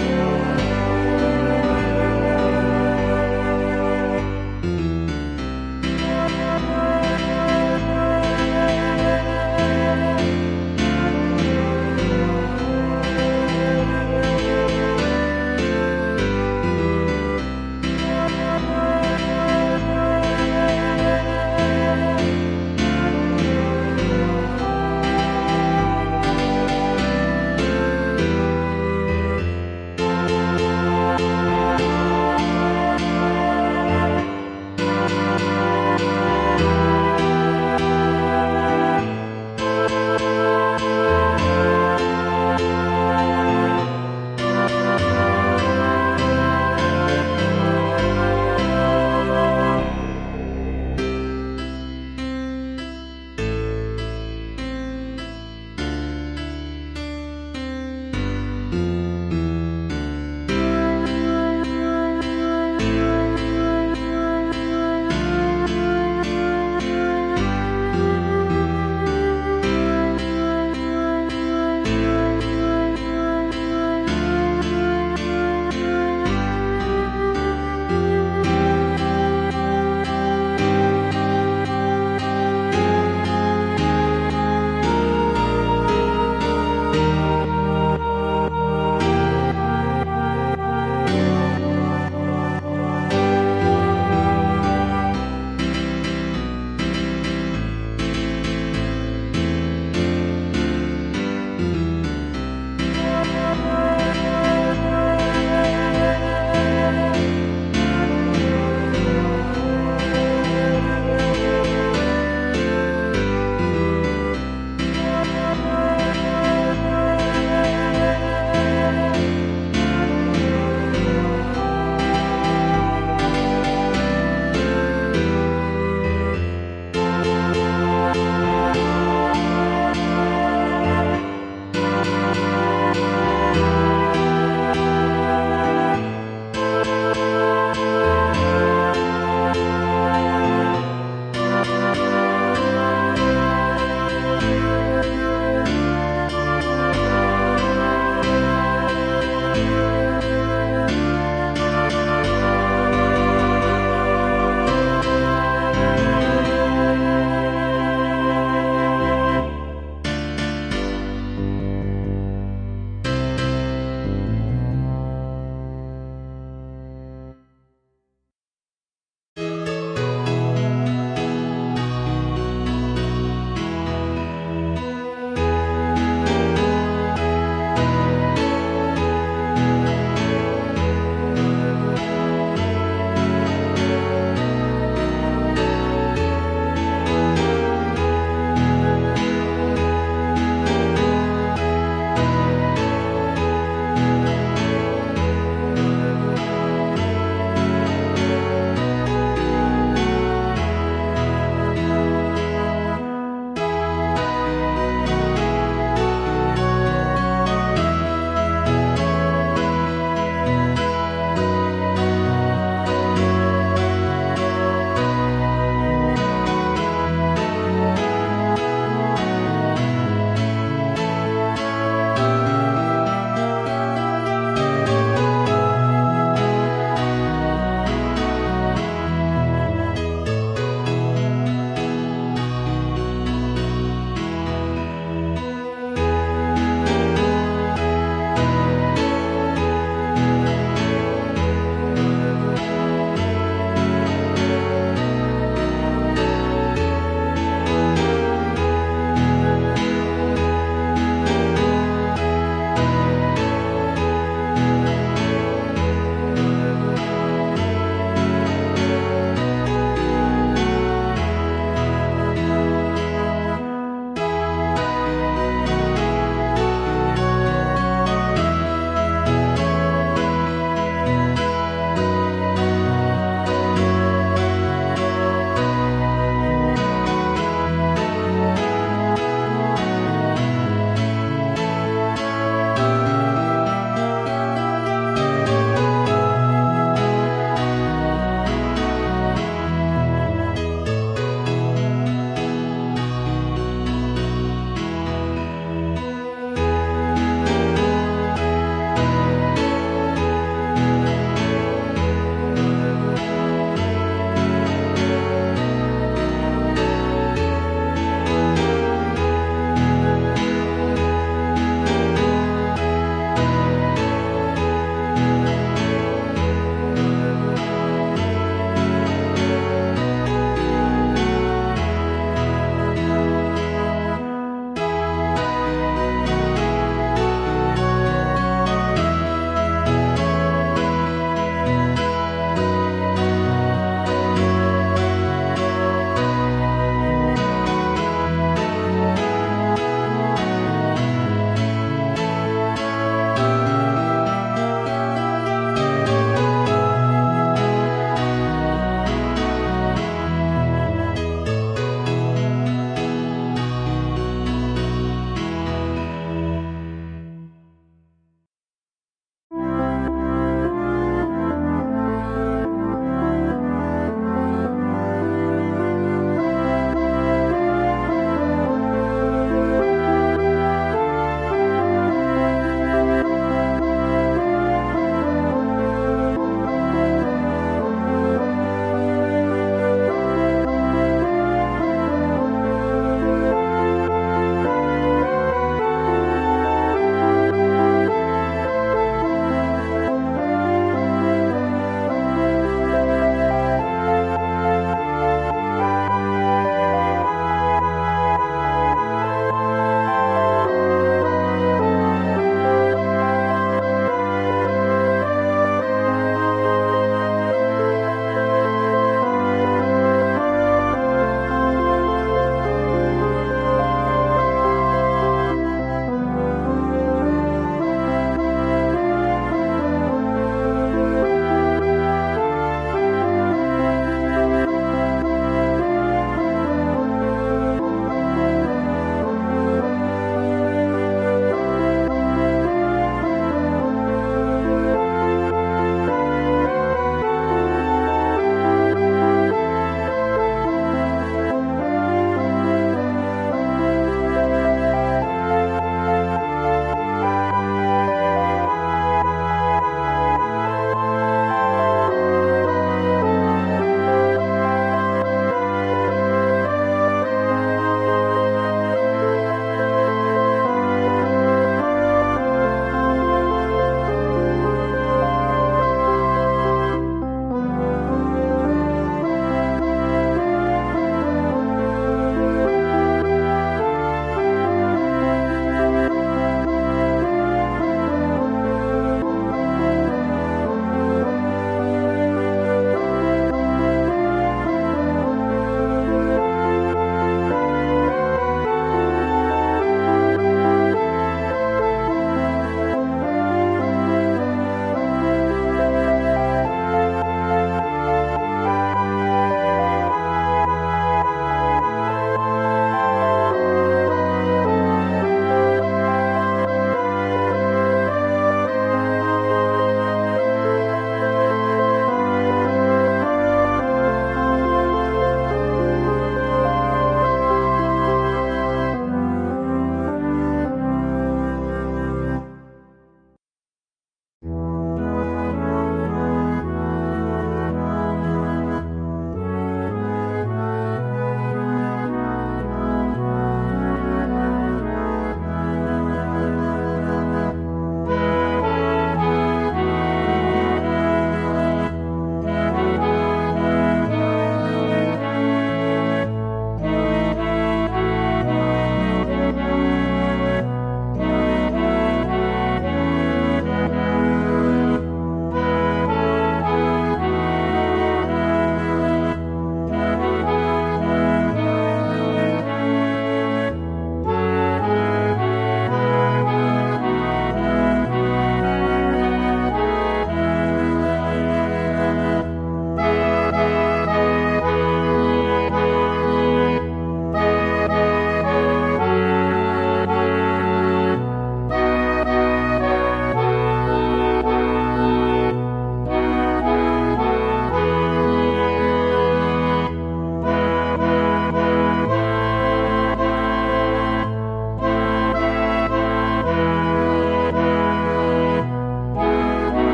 you.